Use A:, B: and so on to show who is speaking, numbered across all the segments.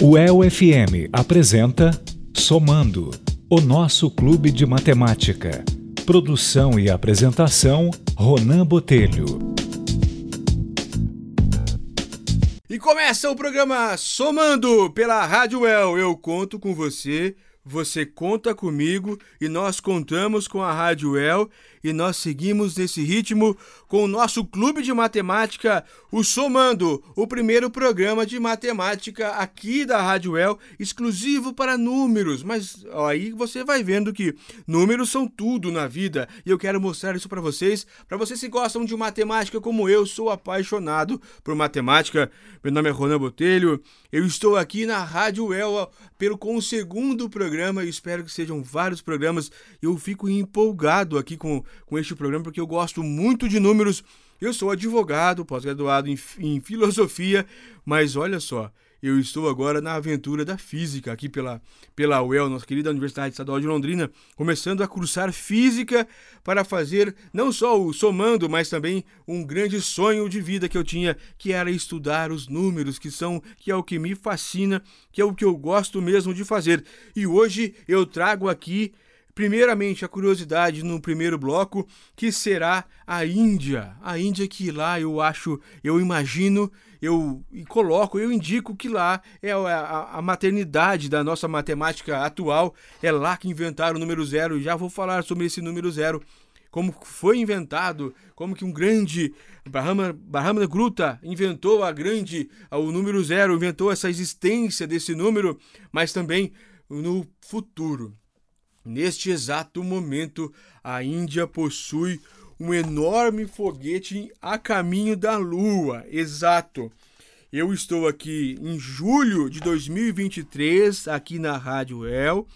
A: O EL-FM apresenta Somando, o nosso clube de matemática. Produção e apresentação, Ronan Botelho.
B: E começa o programa Somando pela Rádio El. Eu conto com você você conta comigo e nós contamos com a Rádio El e nós seguimos nesse ritmo com o nosso clube de matemática, o Somando, o primeiro programa de matemática aqui da Rádio El, exclusivo para números. Mas ó, aí você vai vendo que números são tudo na vida e eu quero mostrar isso para vocês. Para vocês que gostam de matemática como eu, sou apaixonado por matemática. Meu nome é Ronan Botelho, eu estou aqui na Rádio El pelo com o segundo programa programa e espero que sejam vários programas. Eu fico empolgado aqui com, com este programa porque eu gosto muito de números. Eu sou advogado, pós-graduado em, em filosofia, mas olha só, eu estou agora na aventura da física, aqui pela, pela UEL, nossa querida Universidade Estadual de Londrina, começando a cursar física para fazer não só o somando, mas também um grande sonho de vida que eu tinha, que era estudar os números, que são que é o que me fascina, que é o que eu gosto mesmo de fazer. E hoje eu trago aqui Primeiramente, a curiosidade no primeiro bloco, que será a Índia. A Índia que lá eu acho, eu imagino, eu coloco, eu indico que lá é a, a, maternidade da nossa matemática atual. É lá que inventaram o número zero. Já vou falar sobre esse número zero como foi inventado, como que um grande Brahma, Gruta inventou a grande, o número zero, inventou essa existência desse número, mas também no futuro. Neste exato momento, a Índia possui um enorme foguete a caminho da Lua. Exato. Eu estou aqui em julho de 2023, aqui na Rádio El.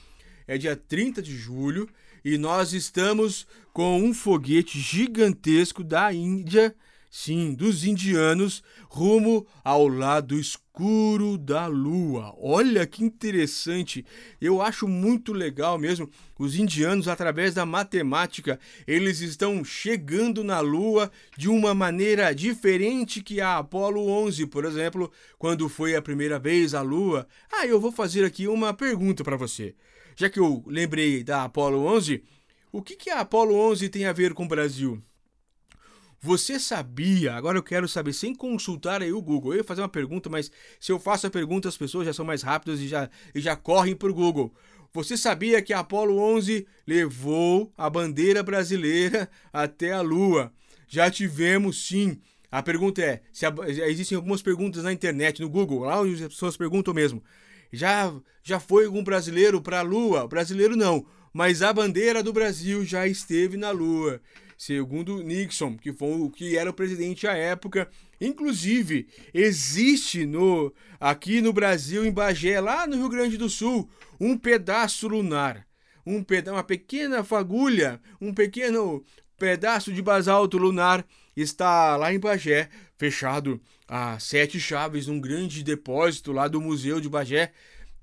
B: É dia 30 de julho e nós estamos com um foguete gigantesco da Índia sim, dos indianos, rumo ao lado escuro da lua. Olha que interessante! Eu acho muito legal mesmo. Os indianos, através da matemática, eles estão chegando na lua de uma maneira diferente que a Apolo 11, por exemplo, quando foi a primeira vez à lua. Ah, eu vou fazer aqui uma pergunta para você. Já que eu lembrei da Apolo 11, o que, que a Apolo 11 tem a ver com o Brasil? Você sabia? Agora eu quero saber, sem consultar aí o Google. Eu ia fazer uma pergunta, mas se eu faço a pergunta, as pessoas já são mais rápidas e já, e já correm para o Google. Você sabia que a Apollo 11 levou a bandeira brasileira até a Lua? Já tivemos, sim. A pergunta é: se a, existem algumas perguntas na internet, no Google, lá onde as pessoas perguntam mesmo. Já, já foi algum brasileiro para a Lua? Brasileiro não, mas a bandeira do Brasil já esteve na Lua segundo Nixon, que foi o que era o presidente à época. Inclusive, existe no aqui no Brasil, em Bagé, lá no Rio Grande do Sul, um pedaço lunar, um peda uma pequena fagulha, um pequeno pedaço de basalto lunar está lá em Bagé, fechado a sete chaves, um grande depósito lá do Museu de Bagé.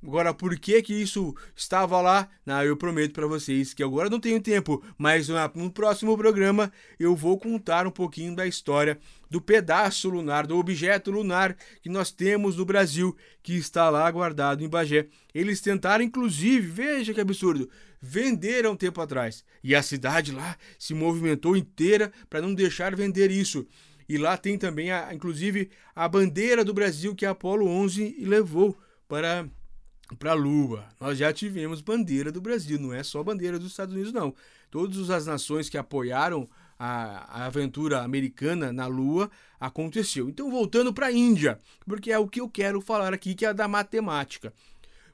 B: Agora, por que que isso estava lá? Não, eu prometo para vocês que agora não tenho tempo, mas no próximo programa eu vou contar um pouquinho da história do pedaço lunar, do objeto lunar que nós temos no Brasil, que está lá guardado em Bagé. Eles tentaram, inclusive, veja que absurdo, vender há um tempo atrás. E a cidade lá se movimentou inteira para não deixar vender isso. E lá tem também, a, inclusive, a bandeira do Brasil que a Apolo 11 levou para para a Lua. Nós já tivemos bandeira do Brasil, não é só bandeira dos Estados Unidos, não. Todas as nações que apoiaram a, a aventura americana na Lua aconteceu. Então, voltando para a Índia, porque é o que eu quero falar aqui, que é da matemática.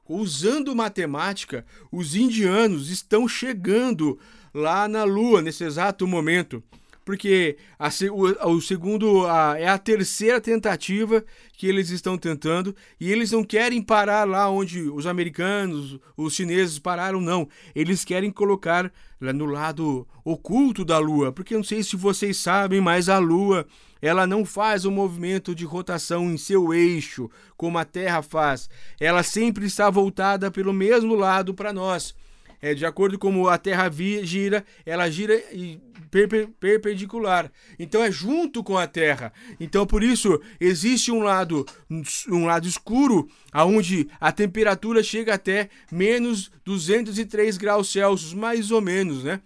B: Usando matemática, os indianos estão chegando lá na Lua nesse exato momento porque a, o, o, segundo a, é a terceira tentativa que eles estão tentando e eles não querem parar lá onde os americanos, os chineses pararam, não. Eles querem colocar no lado oculto da Lua, porque não sei se vocês sabem, mas a Lua ela não faz o um movimento de rotação em seu eixo como a Terra faz. Ela sempre está voltada pelo mesmo lado para nós é, de acordo com a Terra gira, ela gira perpendicular. Então é junto com a Terra. Então por isso existe um lado um lado escuro aonde a temperatura chega até menos 203 graus Celsius, mais ou menos, né?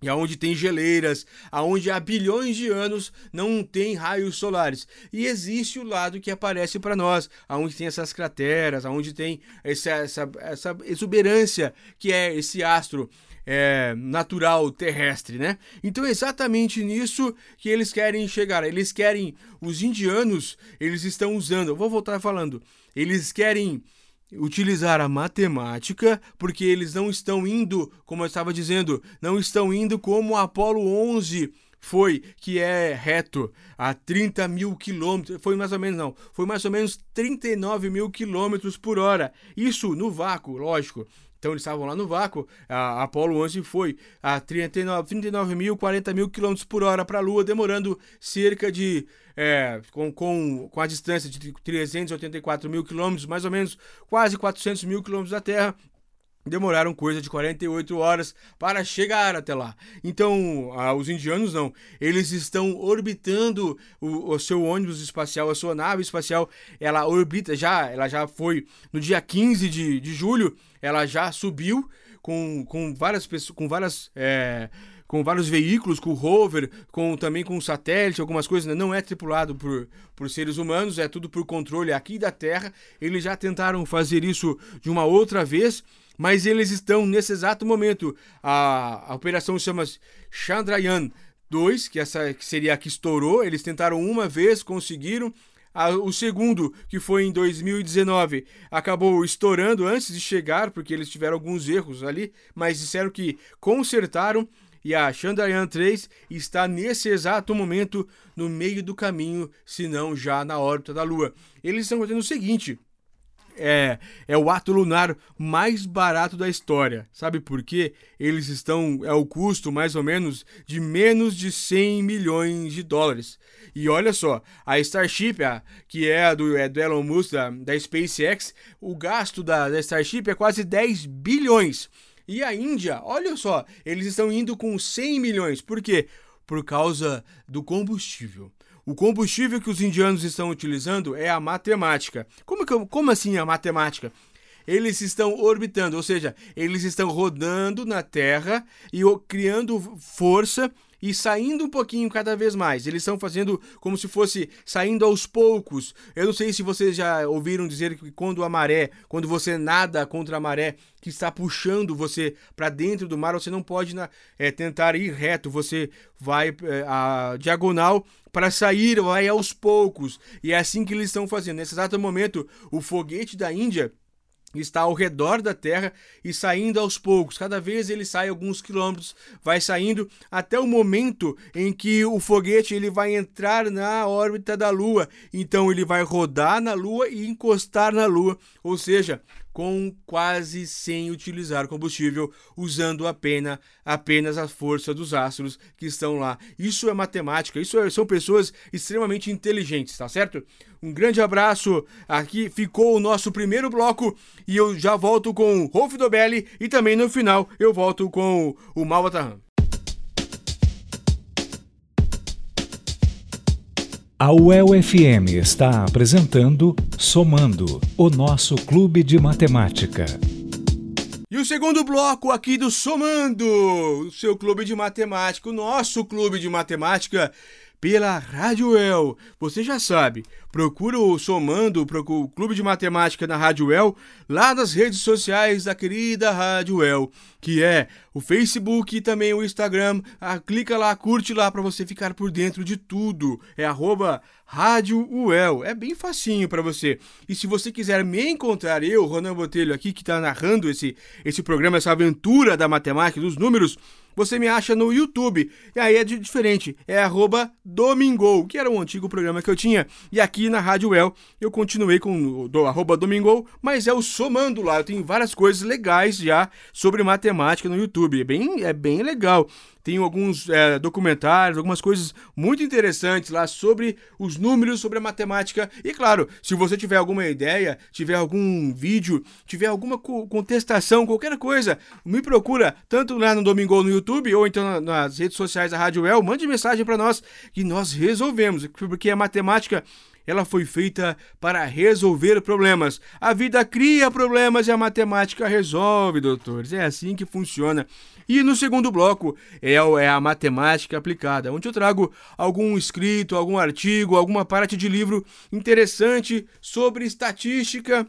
B: E aonde tem geleiras, aonde há bilhões de anos não tem raios solares. E existe o lado que aparece para nós, aonde tem essas crateras, aonde tem essa, essa, essa exuberância que é esse astro é, natural terrestre, né? Então é exatamente nisso que eles querem chegar. Eles querem, os indianos, eles estão usando, eu vou voltar falando, eles querem utilizar a matemática, porque eles não estão indo, como eu estava dizendo, não estão indo como Apolo 11 foi, que é reto, a 30 mil quilômetros, foi mais ou menos não, foi mais ou menos 39 mil quilômetros por hora, isso no vácuo, lógico, então eles estavam lá no vácuo. A Apollo 11 foi a 39, 39 mil, 40 mil quilômetros por hora para a Lua, demorando cerca de. É, com, com, com a distância de 384 mil quilômetros, mais ou menos quase 400 mil quilômetros da Terra, demoraram coisa de 48 horas para chegar até lá. Então, ah, os indianos não, eles estão orbitando o, o, seu ônibus espacial, a sua nave espacial, ela orbita já, ela já foi no dia 15 de, de julho, ela já subiu com, com várias pessoas, com várias é, com vários veículos, com rover, com também com satélite, algumas coisas, né? não é tripulado por, por seres humanos, é tudo por controle aqui da Terra. Eles já tentaram fazer isso de uma outra vez, mas eles estão nesse exato momento. A, a operação chama Chandrayaan 2, que essa que seria a que estourou. Eles tentaram uma vez, conseguiram. o segundo, que foi em 2019, acabou estourando antes de chegar, porque eles tiveram alguns erros ali, mas disseram que consertaram e a Chandrayaan 3 está nesse exato momento no meio do caminho, se não já na órbita da Lua. Eles estão fazendo o seguinte: é, é o ato lunar mais barato da história. Sabe por quê? Eles estão. É o custo mais ou menos de menos de 100 milhões de dólares. E olha só, a Starship, a, que é do, é do Elon Musk, da, da SpaceX, o gasto da, da Starship é quase 10 bilhões. E a Índia, olha só, eles estão indo com 100 milhões. Por quê? Por causa do combustível. O combustível que os indianos estão utilizando é a matemática. Como, que, como assim a matemática? Eles estão orbitando, ou seja, eles estão rodando na Terra e criando força e saindo um pouquinho cada vez mais. Eles estão fazendo como se fosse saindo aos poucos. Eu não sei se vocês já ouviram dizer que quando a maré, quando você nada contra a maré que está puxando você para dentro do mar, você não pode é, tentar ir reto, você vai é, a diagonal para sair, vai aos poucos. E é assim que eles estão fazendo. Nesse exato momento, o foguete da Índia está ao redor da Terra e saindo aos poucos. Cada vez ele sai alguns quilômetros, vai saindo até o momento em que o foguete ele vai entrar na órbita da Lua. Então ele vai rodar na Lua e encostar na Lua, ou seja, com quase sem utilizar combustível, usando apenas, apenas a força dos astros que estão lá. Isso é matemática, isso é, são pessoas extremamente inteligentes, tá certo? Um grande abraço. Aqui ficou o nosso primeiro bloco e eu já volto com o Rolf Dobelli e também no final eu volto com o Malvatarram.
A: A UEL-FM está apresentando Somando, o nosso clube de matemática.
B: E o segundo bloco aqui do Somando, o seu clube de matemática, o nosso clube de matemática pela Rádio El. Você já sabe, procura o Somando, procura o Clube de Matemática na Rádio El, lá nas redes sociais da querida Rádio El, que é o Facebook e também o Instagram. Ah, clica lá, curte lá para você ficar por dentro de tudo. É arroba Rádio UEL. É bem facinho para você. E se você quiser me encontrar, eu, Ronan Botelho, aqui que está narrando esse, esse programa, essa aventura da matemática, dos números, você me acha no YouTube. E aí é diferente, é arroba Domingol, que era um antigo programa que eu tinha. E aqui na Rádio El eu continuei com o do, arroba Domingol, mas é o somando lá. Eu tenho várias coisas legais já sobre matemática no YouTube. É bem, é bem legal. Tem alguns é, documentários, algumas coisas muito interessantes lá sobre os números, sobre a matemática. E claro, se você tiver alguma ideia, tiver algum vídeo, tiver alguma contestação, qualquer coisa, me procura tanto lá no Domingo no YouTube ou então nas redes sociais da Rádio El, mande mensagem para nós que nós resolvemos, porque a matemática ela foi feita para resolver problemas. A vida cria problemas e a matemática resolve, doutores. É assim que funciona. E no segundo bloco é, é a matemática aplicada, onde eu trago algum escrito, algum artigo, alguma parte de livro interessante sobre estatística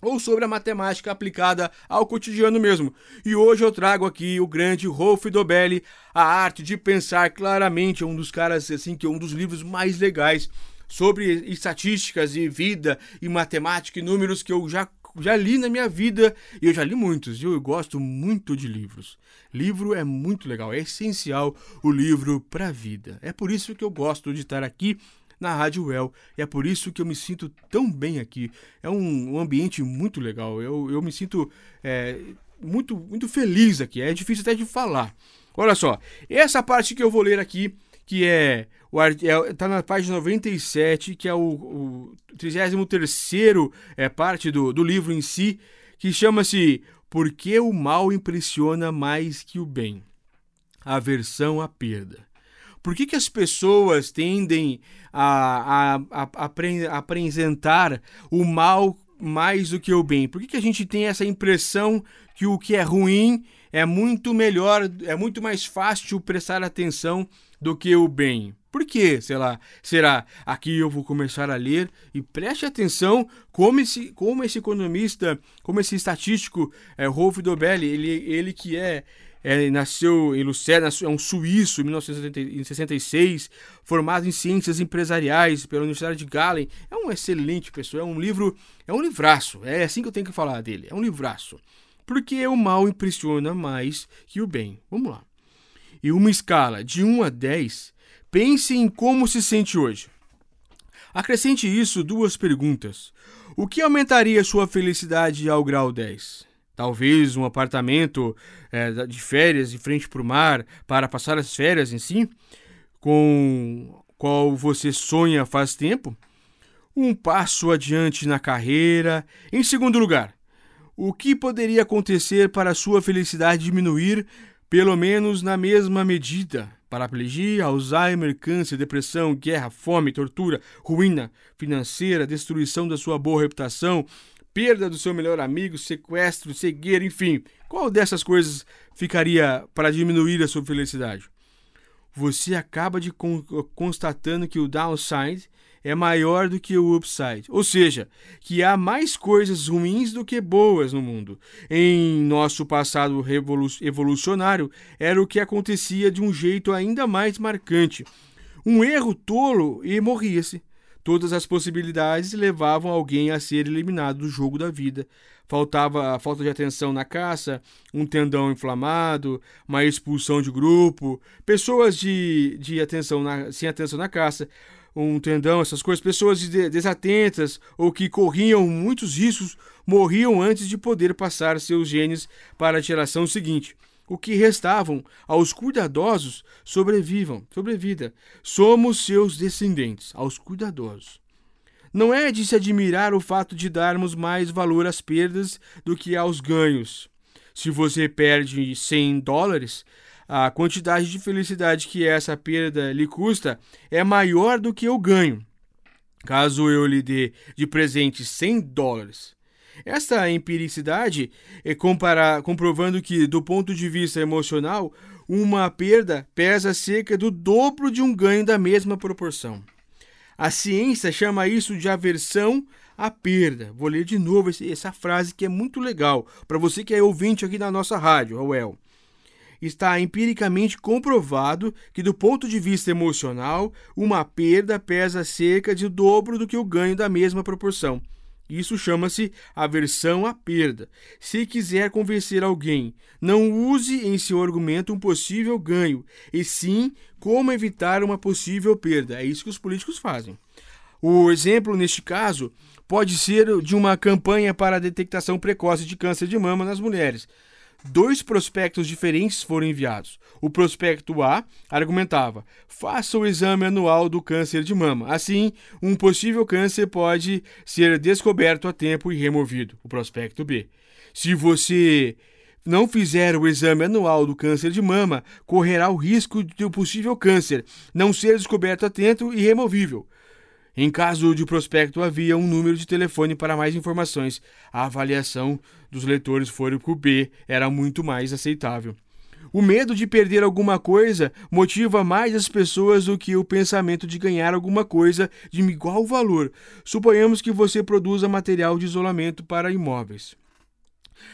B: ou sobre a matemática aplicada ao cotidiano mesmo. E hoje eu trago aqui o grande Rolf Dobelli, A Arte de Pensar Claramente, um dos caras assim que é um dos livros mais legais sobre estatísticas e vida e matemática e números que eu já já li na minha vida e eu já li muitos. Eu gosto muito de livros. Livro é muito legal, é essencial o livro para a vida. É por isso que eu gosto de estar aqui na Rádio Well. E é por isso que eu me sinto tão bem aqui. É um, um ambiente muito legal. Eu, eu me sinto é, muito, muito feliz aqui. É difícil até de falar. Olha só, essa parte que eu vou ler aqui, que é está é, na página 97, que é o, o 33 é, parte do, do livro em si, que chama-se Por que o mal impressiona mais que o bem? Aversão à perda. Por que, que as pessoas tendem a, a, a, a apresentar o mal mais do que o bem? Por que, que a gente tem essa impressão que o que é ruim é muito melhor, é muito mais fácil prestar atenção do que o bem? Por quê? Sei lá, será? Aqui eu vou começar a ler e preste atenção como esse, como esse economista, como esse estatístico é, Rolf Dobelli, ele, ele que é, é nasceu em Lucerne, é um suíço em 1966, formado em ciências empresariais pela Universidade de Galen. É um excelente pessoa, é um livro, é um livraço, é assim que eu tenho que falar dele, é um livraço. Porque o mal impressiona mais que o bem. Vamos lá. E uma escala de 1 a 10 Pense em como se sente hoje. Acrescente isso duas perguntas. O que aumentaria sua felicidade ao grau 10? Talvez um apartamento é, de férias de frente para o mar para passar as férias em si, com qual você sonha faz tempo? Um passo adiante na carreira. Em segundo lugar, o que poderia acontecer para sua felicidade diminuir, pelo menos na mesma medida? Paraplegia, Alzheimer, câncer, depressão, guerra, fome, tortura, ruína financeira, destruição da sua boa reputação, perda do seu melhor amigo, sequestro, cegueira, enfim. Qual dessas coisas ficaria para diminuir a sua felicidade? Você acaba de constatando que o downside é maior do que o upside, ou seja, que há mais coisas ruins do que boas no mundo. Em nosso passado evolucionário, era o que acontecia de um jeito ainda mais marcante. Um erro tolo e morria-se. Todas as possibilidades levavam alguém a ser eliminado do jogo da vida. Faltava a falta de atenção na caça, um tendão inflamado, uma expulsão de grupo, pessoas de, de atenção na, sem atenção na caça, um tendão, essas coisas, pessoas desatentas ou que corriam muitos riscos morriam antes de poder passar seus genes para a geração seguinte. O que restavam aos cuidadosos sobrevivam, sobrevida. Somos seus descendentes, aos cuidadosos. Não é de se admirar o fato de darmos mais valor às perdas do que aos ganhos. Se você perde 100 dólares, a quantidade de felicidade que essa perda lhe custa é maior do que o ganho. Caso eu lhe dê de presente 100 dólares. Essa empiricidade é comparar, comprovando que, do ponto de vista emocional, uma perda pesa cerca do dobro de um ganho da mesma proporção. A ciência chama isso de aversão à perda. Vou ler de novo essa frase que é muito legal para você que é ouvinte aqui na nossa rádio, Roel está empiricamente comprovado que, do ponto de vista emocional, uma perda pesa cerca de dobro do que o ganho da mesma proporção. Isso chama-se aversão à perda. Se quiser convencer alguém, não use em seu argumento um possível ganho, e sim como evitar uma possível perda. É isso que os políticos fazem. O exemplo, neste caso, pode ser de uma campanha para a detectação precoce de câncer de mama nas mulheres. Dois prospectos diferentes foram enviados. O prospecto A argumentava: faça o exame anual do câncer de mama. Assim, um possível câncer pode ser descoberto a tempo e removido. O prospecto B. Se você não fizer o exame anual do câncer de mama, correrá o risco de o possível câncer não ser descoberto a tempo e removível. Em caso de prospecto, havia um número de telefone para mais informações. A avaliação dos leitores foi que o B era muito mais aceitável. O medo de perder alguma coisa motiva mais as pessoas do que o pensamento de ganhar alguma coisa de igual valor. Suponhamos que você produza material de isolamento para imóveis.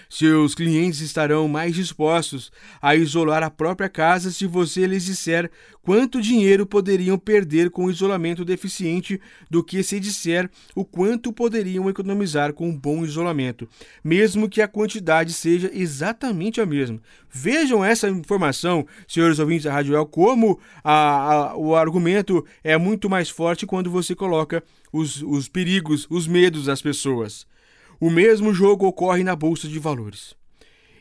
B: Seus clientes estarão mais dispostos a isolar a própria casa se você lhes disser quanto dinheiro poderiam perder com o isolamento deficiente do que se disser o quanto poderiam economizar com um bom isolamento, mesmo que a quantidade seja exatamente a mesma. Vejam essa informação, senhores ouvintes da Rádio El, como a, a, o argumento é muito mais forte quando você coloca os, os perigos, os medos das pessoas. O mesmo jogo ocorre na bolsa de valores.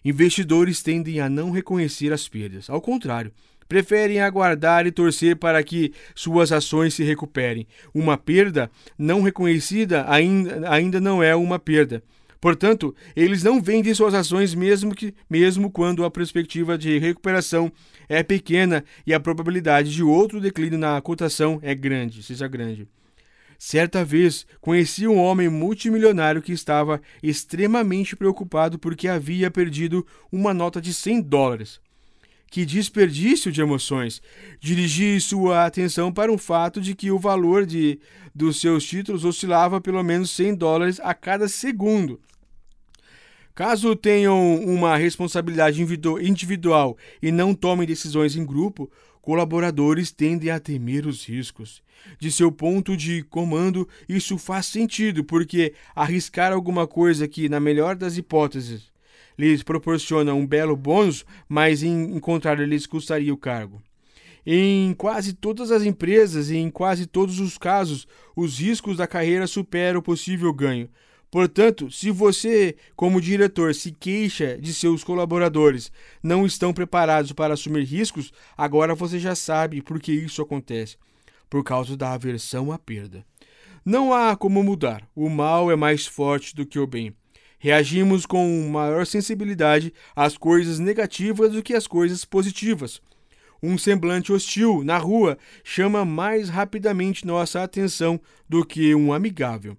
B: Investidores tendem a não reconhecer as perdas. Ao contrário, preferem aguardar e torcer para que suas ações se recuperem. Uma perda não reconhecida ainda, ainda não é uma perda. Portanto, eles não vendem suas ações mesmo que mesmo quando a perspectiva de recuperação é pequena e a probabilidade de outro declínio na cotação é grande, seja grande. Certa vez conheci um homem multimilionário que estava extremamente preocupado porque havia perdido uma nota de 100 dólares. Que desperdício de emoções! Dirigi sua atenção para o fato de que o valor de, dos seus títulos oscilava pelo menos 100 dólares a cada segundo. Caso tenham uma responsabilidade individual e não tomem decisões em grupo, colaboradores tendem a temer os riscos. De seu ponto de comando, isso faz sentido, porque arriscar alguma coisa que, na melhor das hipóteses, lhes proporciona um belo bônus, mas em contrário lhes custaria o cargo. Em quase todas as empresas e em quase todos os casos, os riscos da carreira superam o possível ganho. Portanto, se você, como diretor, se queixa de seus colaboradores não estão preparados para assumir riscos, agora você já sabe por que isso acontece por causa da aversão à perda. Não há como mudar, o mal é mais forte do que o bem. Reagimos com maior sensibilidade às coisas negativas do que às coisas positivas. Um semblante hostil na rua chama mais rapidamente nossa atenção do que um amigável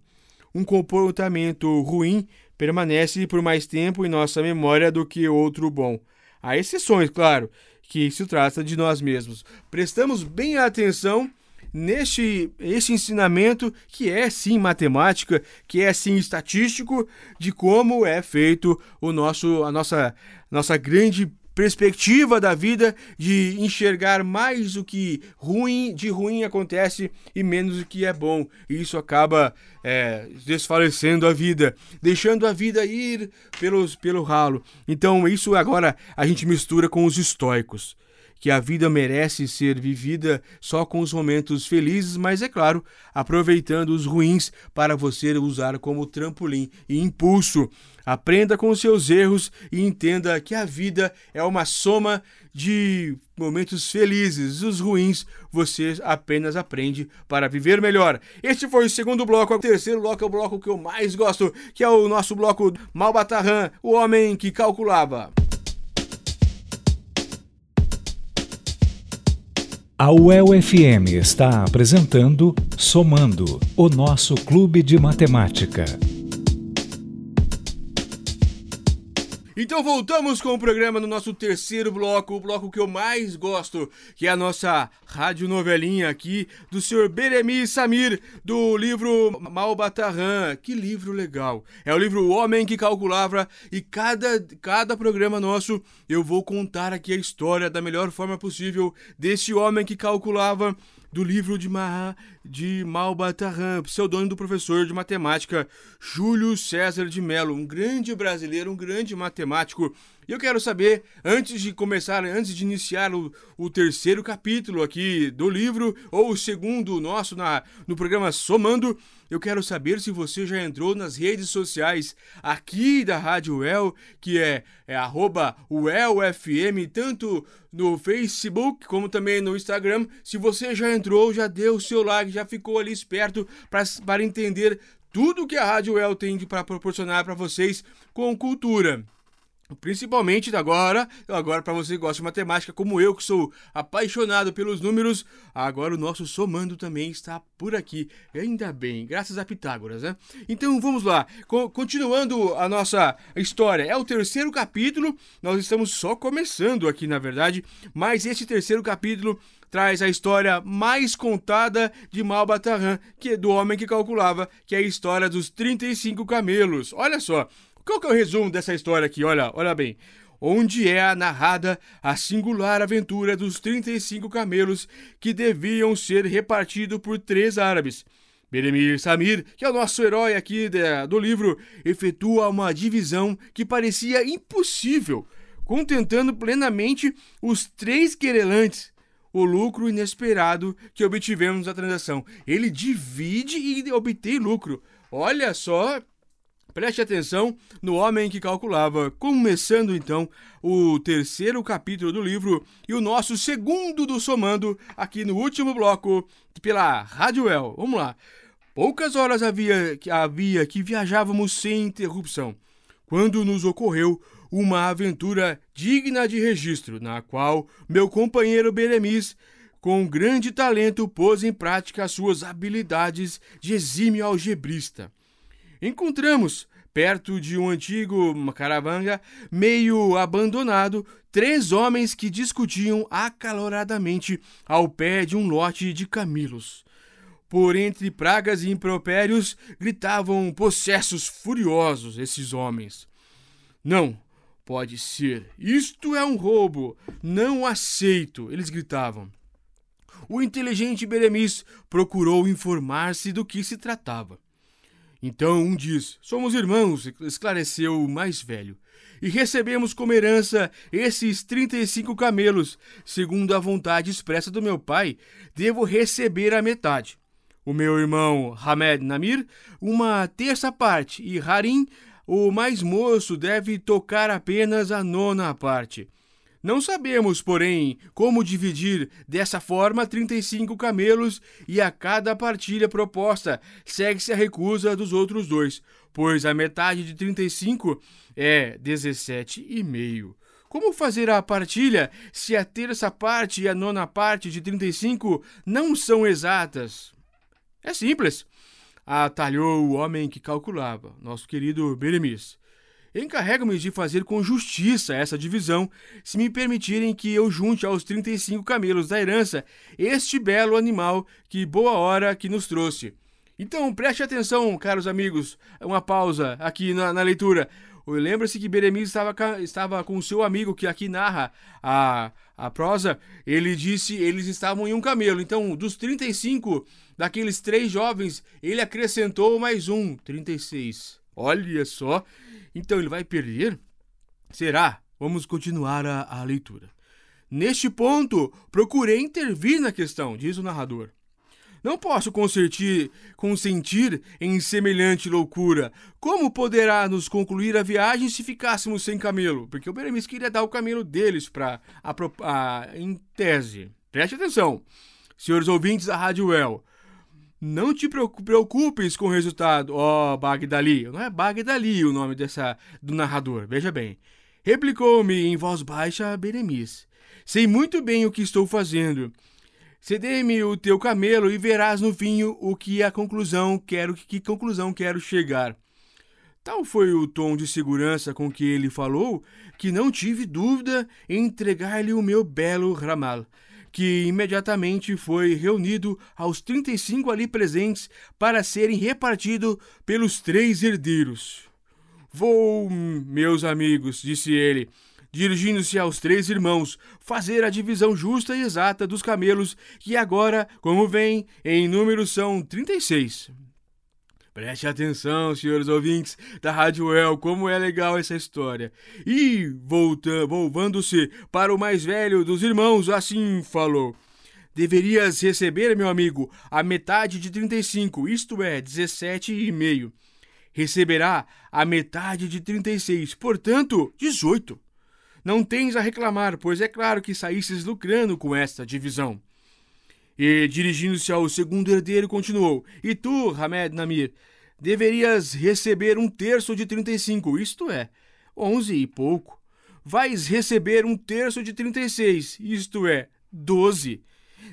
B: um comportamento ruim permanece por mais tempo em nossa memória do que outro bom. Há exceções, claro, que se trata de nós mesmos. Prestamos bem atenção neste esse ensinamento que é sim matemática, que é sim estatístico de como é feito o nosso a nossa nossa grande perspectiva da vida de enxergar mais o que ruim de ruim acontece e menos o que é bom. E isso acaba é, desfalecendo a vida, deixando a vida ir pelos, pelo ralo. Então, isso agora a gente mistura com os estoicos que a vida merece ser vivida só com os momentos felizes, mas é claro, aproveitando os ruins para você usar como trampolim e impulso. Aprenda com os seus erros e entenda que a vida é uma soma de momentos felizes. Os ruins você apenas aprende para viver melhor. Este foi o segundo bloco. O terceiro bloco é o bloco que eu mais gosto, que é o nosso bloco Malbatarran, o homem que calculava.
A: A UEL-FM está apresentando Somando, o nosso clube de matemática.
B: Então voltamos com o programa no nosso terceiro bloco, o bloco que eu mais gosto, que é a nossa rádio novelinha aqui do senhor Beremi Samir, do livro Malbatarran. Que livro legal! É o livro O Homem que Calculava e cada, cada programa nosso eu vou contar aqui a história da melhor forma possível desse homem que calculava do livro de, Maha, de Malbatarran, pseudônimo do professor de matemática Júlio César de Mello, um grande brasileiro, um grande matemático. E eu quero saber, antes de começar, antes de iniciar o, o terceiro capítulo aqui do livro, ou o segundo nosso na, no programa Somando, eu quero saber se você já entrou nas redes sociais aqui da Rádio UEL, que é, é arroba UELFM, tanto no Facebook como também no Instagram. Se você já entrou, já deu o seu like, já ficou ali esperto para entender tudo que a Rádio UEL tem para proporcionar para vocês com cultura. Principalmente agora, agora para você que gosta de matemática, como eu que sou apaixonado pelos números, agora o nosso somando também está por aqui. Ainda bem, graças a Pitágoras, né? Então vamos lá, Co continuando a nossa história. É o terceiro capítulo, nós estamos só começando aqui, na verdade, mas esse terceiro capítulo traz a história mais contada de Malbatarran, que é do homem que calculava, que é a história dos 35 camelos. Olha só, qual que é o resumo dessa história aqui? Olha, olha bem. Onde é narrada a singular aventura dos 35 camelos que deviam ser repartidos por três árabes. Beremir Samir, que é o nosso herói aqui do livro, efetua uma divisão que parecia impossível, contentando plenamente os três querelantes o lucro inesperado que obtivemos na transação. Ele divide e obtém lucro. Olha só Preste atenção no homem que calculava, começando então o terceiro capítulo do livro e o nosso segundo do Somando, aqui no último bloco, pela Rádio El. Vamos lá. Poucas horas havia, havia que viajávamos sem interrupção, quando nos ocorreu uma aventura digna de registro, na qual meu companheiro Beremis, com grande talento, pôs em prática as suas habilidades de exímio algebrista encontramos, perto de um antigo caravanga meio abandonado, três homens que discutiam acaloradamente ao pé de um lote de camilos. Por entre pragas e impropérios, gritavam possessos furiosos esses homens. Não, pode ser. Isto é um roubo. Não aceito, eles gritavam. O inteligente Beremis procurou informar-se do que se tratava. Então um diz: Somos irmãos, esclareceu o mais velho, e recebemos como herança esses 35 camelos. Segundo a vontade expressa do meu pai, devo receber a metade. O meu irmão Hamed Namir, uma terça parte, e Harim, o mais moço, deve tocar apenas a nona parte. Não sabemos, porém, como dividir dessa forma 35 camelos e a cada partilha proposta segue-se a recusa dos outros dois, pois a metade de 35 é 17,5. Como fazer a partilha se a terça parte e a nona parte de 35 não são exatas? É simples. Atalhou o homem que calculava, nosso querido Beremis. Encarrego-me de fazer com justiça essa divisão, se me permitirem que eu junte aos 35 camelos da herança este belo animal que boa hora que nos trouxe. Então, preste atenção, caros amigos, uma pausa aqui na, na leitura. Lembra-se que Beremiz estava, estava com seu amigo que aqui narra a, a prosa. Ele disse eles estavam em um camelo. Então, dos 35 daqueles três jovens, ele acrescentou mais um, 36. Olha só. Então ele vai perder? Será? Vamos continuar a, a leitura. Neste ponto, procurei intervir na questão, diz o narrador. Não posso consentir, consentir em semelhante loucura. Como poderá nos concluir a viagem se ficássemos sem camelo? Porque o Beremis queria dar o camelo deles para a, a, em tese. Preste atenção, senhores ouvintes da Rádio El. Não te preocupes com o resultado, ó oh, Bagdali. Não é Bagdali o nome dessa do narrador, veja bem. Replicou-me em voz baixa Beremis. Sei muito bem o que estou fazendo. Cedei-me o teu camelo e verás no vinho o que a conclusão quero que conclusão quero chegar. Tal foi o tom de segurança com que ele falou que não tive dúvida em entregar-lhe o meu belo ramal que imediatamente foi reunido aos 35 ali presentes para serem repartido pelos três herdeiros. Vou, meus amigos, disse ele, dirigindo-se aos três irmãos, fazer a divisão justa e exata dos camelos, que agora, como vem, em número são 36. Preste atenção, senhores ouvintes da Rádio El, como é legal essa história. E, voltando, voltando-se para o mais velho dos irmãos, assim falou. Deverias receber, meu amigo, a metade de 35, isto é, 17,5. Receberá a metade de 36, portanto, 18. Não tens a reclamar, pois é claro que saísses lucrando com esta divisão. E, dirigindo-se ao segundo herdeiro, continuou: E tu, Hamed Namir, deverias receber um terço de 35, isto é, onze e pouco. Vais receber um terço de 36, isto é, doze.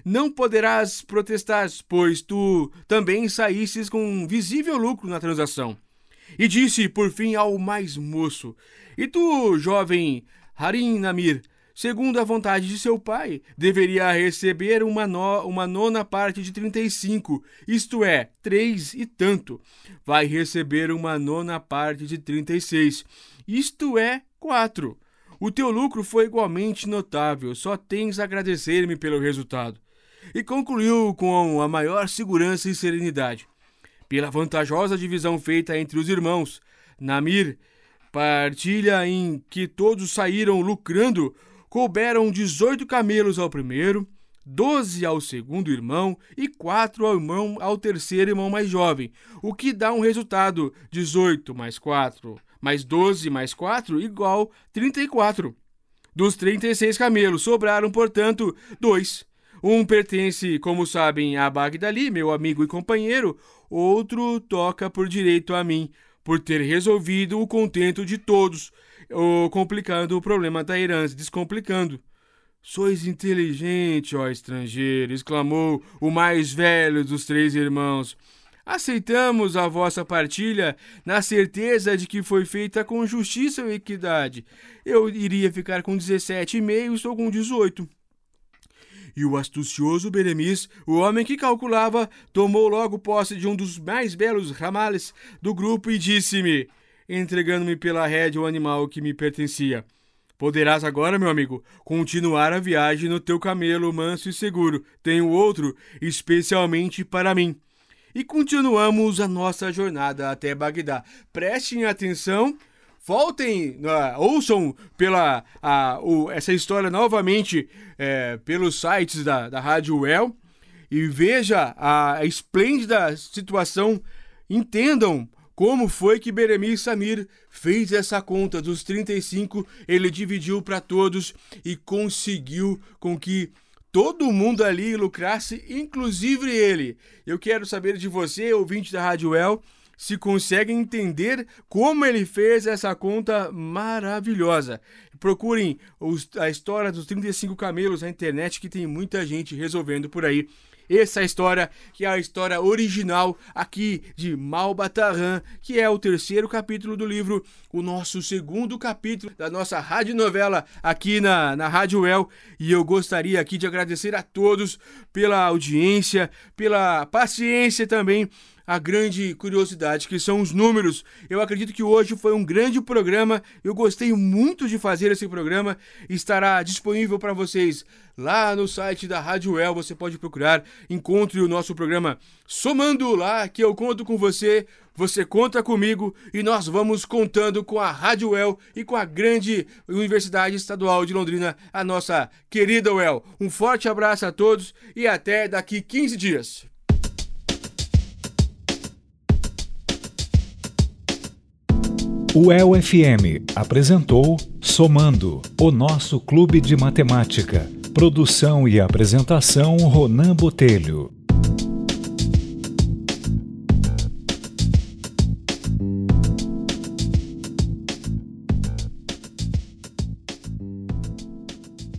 B: Não poderás protestar, pois tu também saísses com visível lucro na transação. E disse, por fim, ao mais moço: E tu, jovem Harim Namir, segundo a vontade de seu pai, deveria receber uma, no, uma nona parte de 35, isto é, três e tanto. Vai receber uma nona parte de 36, isto é, quatro. O teu lucro foi igualmente notável, só tens a agradecer-me pelo resultado. E concluiu com a maior segurança e serenidade. Pela vantajosa divisão feita entre os irmãos, Namir partilha em que todos saíram lucrando couberam 18 camelos ao primeiro, 12 ao segundo irmão e 4 ao irmão ao terceiro irmão mais jovem, o que dá um resultado 18 mais 4 mais 12 mais 4 igual 34. Dos 36 camelos sobraram, portanto, dois. Um pertence, como sabem, a Bagdali, meu amigo e companheiro, outro toca por direito a mim, por ter resolvido o contento de todos, ou complicando o problema da herança, descomplicando. Sois inteligente, ó estrangeiro, exclamou o mais velho dos três irmãos. Aceitamos a vossa partilha na certeza de que foi feita com justiça e equidade. Eu iria ficar com dezessete e meio, estou com dezoito. E o astucioso Beremis, o homem que calculava, tomou logo posse de um dos mais belos ramales do grupo e disse-me: entregando-me pela rédea o animal que me pertencia. Poderás agora, meu amigo, continuar a viagem no teu camelo manso e seguro. Tenho outro especialmente para mim. E continuamos a nossa jornada até Bagdá. Prestem atenção, voltem, uh, ouçam pela, uh, essa história novamente uh, pelos sites da, da Rádio Well e veja a esplêndida situação. Entendam como foi que Beremi Samir fez essa conta dos 35, ele dividiu para todos e conseguiu com que todo mundo ali lucrasse, inclusive ele. Eu quero saber de você, ouvinte da Rádio El, se consegue entender como ele fez essa conta maravilhosa. Procurem a história dos 35 camelos na internet que tem muita gente resolvendo por aí essa é história, que é a história original aqui de Malbatarran, que é o terceiro capítulo do livro, o nosso segundo capítulo da nossa radionovela aqui na, na Rádio El. E eu gostaria aqui de agradecer a todos pela audiência, pela paciência também a grande curiosidade, que são os números. Eu acredito que hoje foi um grande programa. Eu gostei muito de fazer esse programa. Estará disponível para vocês lá no site da Rádio El. Você pode procurar, encontre o nosso programa Somando lá, que eu conto com você. Você conta comigo e nós vamos contando com a Rádio El e com a grande Universidade Estadual de Londrina, a nossa querida UEL. Um forte abraço a todos e até daqui 15 dias.
A: O EL-FM apresentou Somando, o nosso clube de matemática. Produção e apresentação Ronan Botelho.